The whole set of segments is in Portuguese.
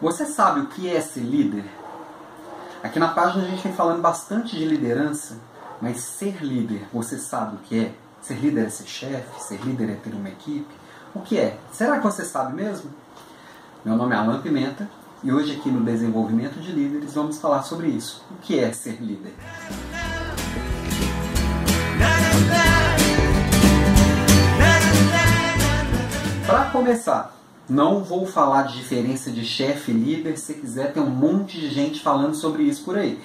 Você sabe o que é ser líder? Aqui na página a gente vem falando bastante de liderança, mas ser líder, você sabe o que é? Ser líder é ser chefe, ser líder é ter uma equipe. O que é? Será que você sabe mesmo? Meu nome é Alan Pimenta e hoje aqui no Desenvolvimento de Líderes vamos falar sobre isso. O que é ser líder? Para começar, não vou falar de diferença de chefe e líder, se quiser tem um monte de gente falando sobre isso por aí.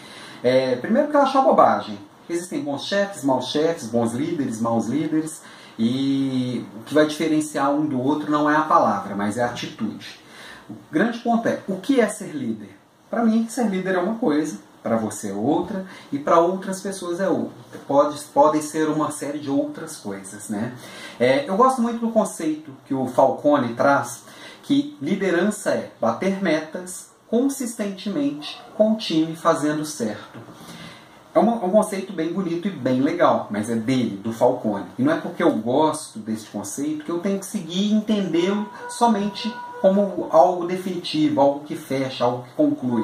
É, primeiro que eu acho uma bobagem. Existem bons chefes, maus chefes, bons líderes, maus líderes, e o que vai diferenciar um do outro não é a palavra, mas é a atitude. O grande ponto é, o que é ser líder? Para mim, ser líder é uma coisa, para você é outra, e para outras pessoas é outra. Pode, podem ser uma série de outras coisas. Né? É, eu gosto muito do conceito que o Falcone traz, que liderança é bater metas consistentemente com o time fazendo certo. É um, um, conceito bem bonito e bem legal, mas é dele, do Falcone. E não é porque eu gosto desse conceito que eu tenho que seguir e entendê-lo somente como algo definitivo, algo que fecha, algo que conclui.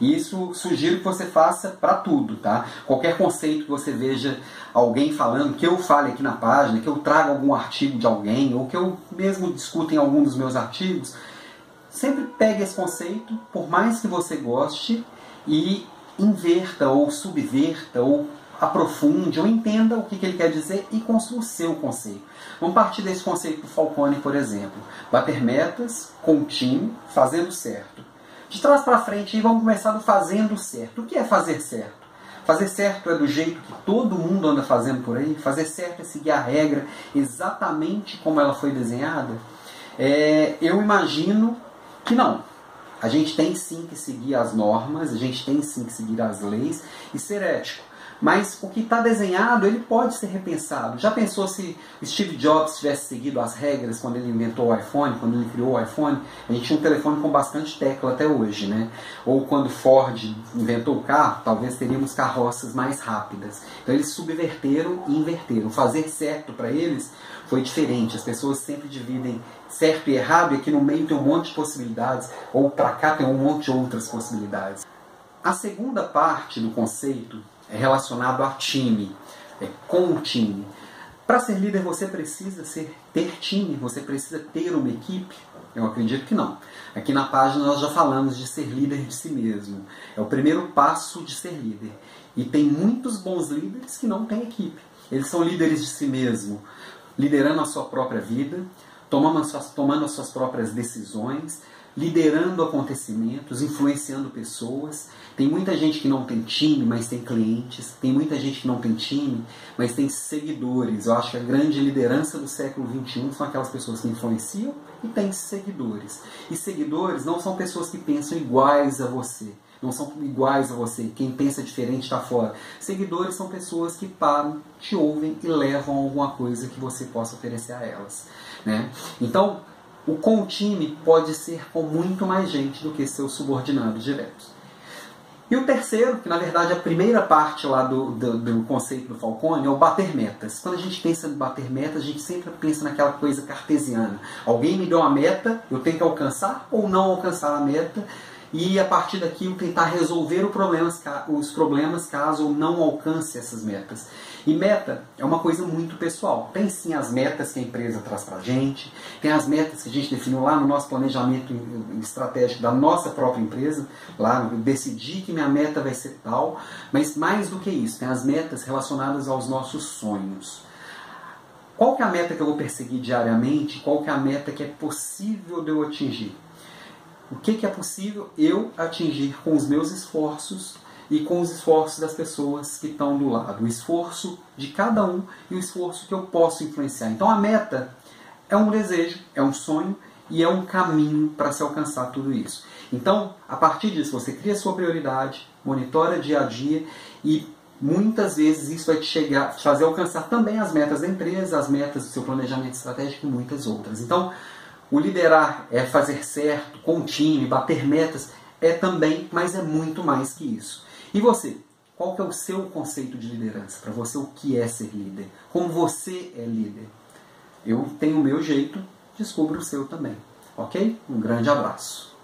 E isso sugiro que você faça para tudo, tá? Qualquer conceito que você veja alguém falando, que eu fale aqui na página, que eu traga algum artigo de alguém, ou que eu mesmo discuta em algum dos meus artigos, sempre pegue esse conceito, por mais que você goste, e inverta ou subverta ou aprofunde ou entenda o que, que ele quer dizer e construa o seu conceito. Vamos partir desse conceito do Falcone, por exemplo. Bater metas com o time, fazendo certo. De trás para frente, vamos começar do fazendo certo. O que é fazer certo? Fazer certo é do jeito que todo mundo anda fazendo por aí? Fazer certo é seguir a regra exatamente como ela foi desenhada? É, eu imagino que não. A gente tem sim que seguir as normas, a gente tem sim que seguir as leis e ser ético. Mas o que está desenhado, ele pode ser repensado. Já pensou se Steve Jobs tivesse seguido as regras quando ele inventou o iPhone, quando ele criou o iPhone? A gente tinha um telefone com bastante tecla até hoje, né? Ou quando Ford inventou o carro, talvez teríamos carroças mais rápidas. Então eles subverteram e inverteram. Fazer certo para eles foi diferente. As pessoas sempre dividem certo e errado, e aqui no meio tem um monte de possibilidades, ou para cá tem um monte de outras possibilidades. A segunda parte do conceito é relacionado a time, é com o time. Para ser líder você precisa ser, ter time, você precisa ter uma equipe? Eu acredito que não. Aqui na página nós já falamos de ser líder de si mesmo. É o primeiro passo de ser líder. E tem muitos bons líderes que não têm equipe. Eles são líderes de si mesmo, liderando a sua própria vida, tomando as suas, tomando as suas próprias decisões, liderando acontecimentos, influenciando pessoas. Tem muita gente que não tem time, mas tem clientes. Tem muita gente que não tem time, mas tem seguidores. Eu acho que a grande liderança do século XXI são aquelas pessoas que influenciam e têm seguidores. E seguidores não são pessoas que pensam iguais a você. Não são iguais a você. Quem pensa diferente está fora. Seguidores são pessoas que param, te ouvem e levam alguma coisa que você possa oferecer a elas. Né? Então, o com time pode ser com muito mais gente do que seus subordinados diretos. E o terceiro, que na verdade é a primeira parte lá do, do, do, conceito do Falcone, é o bater metas. Quando a gente pensa em bater metas, a gente sempre pensa naquela coisa cartesiana. Alguém me deu uma meta, eu tenho que alcançar ou não alcançar a meta, e a partir daquilo tentar resolver problemas, os problemas caso não alcance essas metas. E meta é uma coisa muito pessoal. Tem sim as metas que a empresa traz para a gente, tem as metas que a gente definiu lá no nosso planejamento estratégico da nossa própria empresa, lá eu decidi que minha meta vai ser tal, mas mais do que isso, tem as metas relacionadas aos nossos sonhos. Qual que é a meta que eu vou perseguir diariamente? Qual que é a meta que é possível de eu atingir? O que, que é possível eu atingir com os meus esforços e com os esforços das pessoas que estão do lado. O esforço de cada um e o esforço que eu posso influenciar. Então a meta é um desejo, é um sonho e é um caminho para se alcançar tudo isso. Então, a partir disso, você cria sua prioridade, monitora dia a dia e muitas vezes isso vai te chegar, te fazer alcançar também as metas da empresa, as metas do seu planejamento estratégico e muitas outras. Então, o liderar é fazer certo com o time, bater metas, é também, mas é muito mais que isso. E você? Qual que é o seu conceito de liderança? Para você, o que é ser líder? Como você é líder? Eu tenho o meu jeito, descubra o seu também. Ok? Um grande abraço.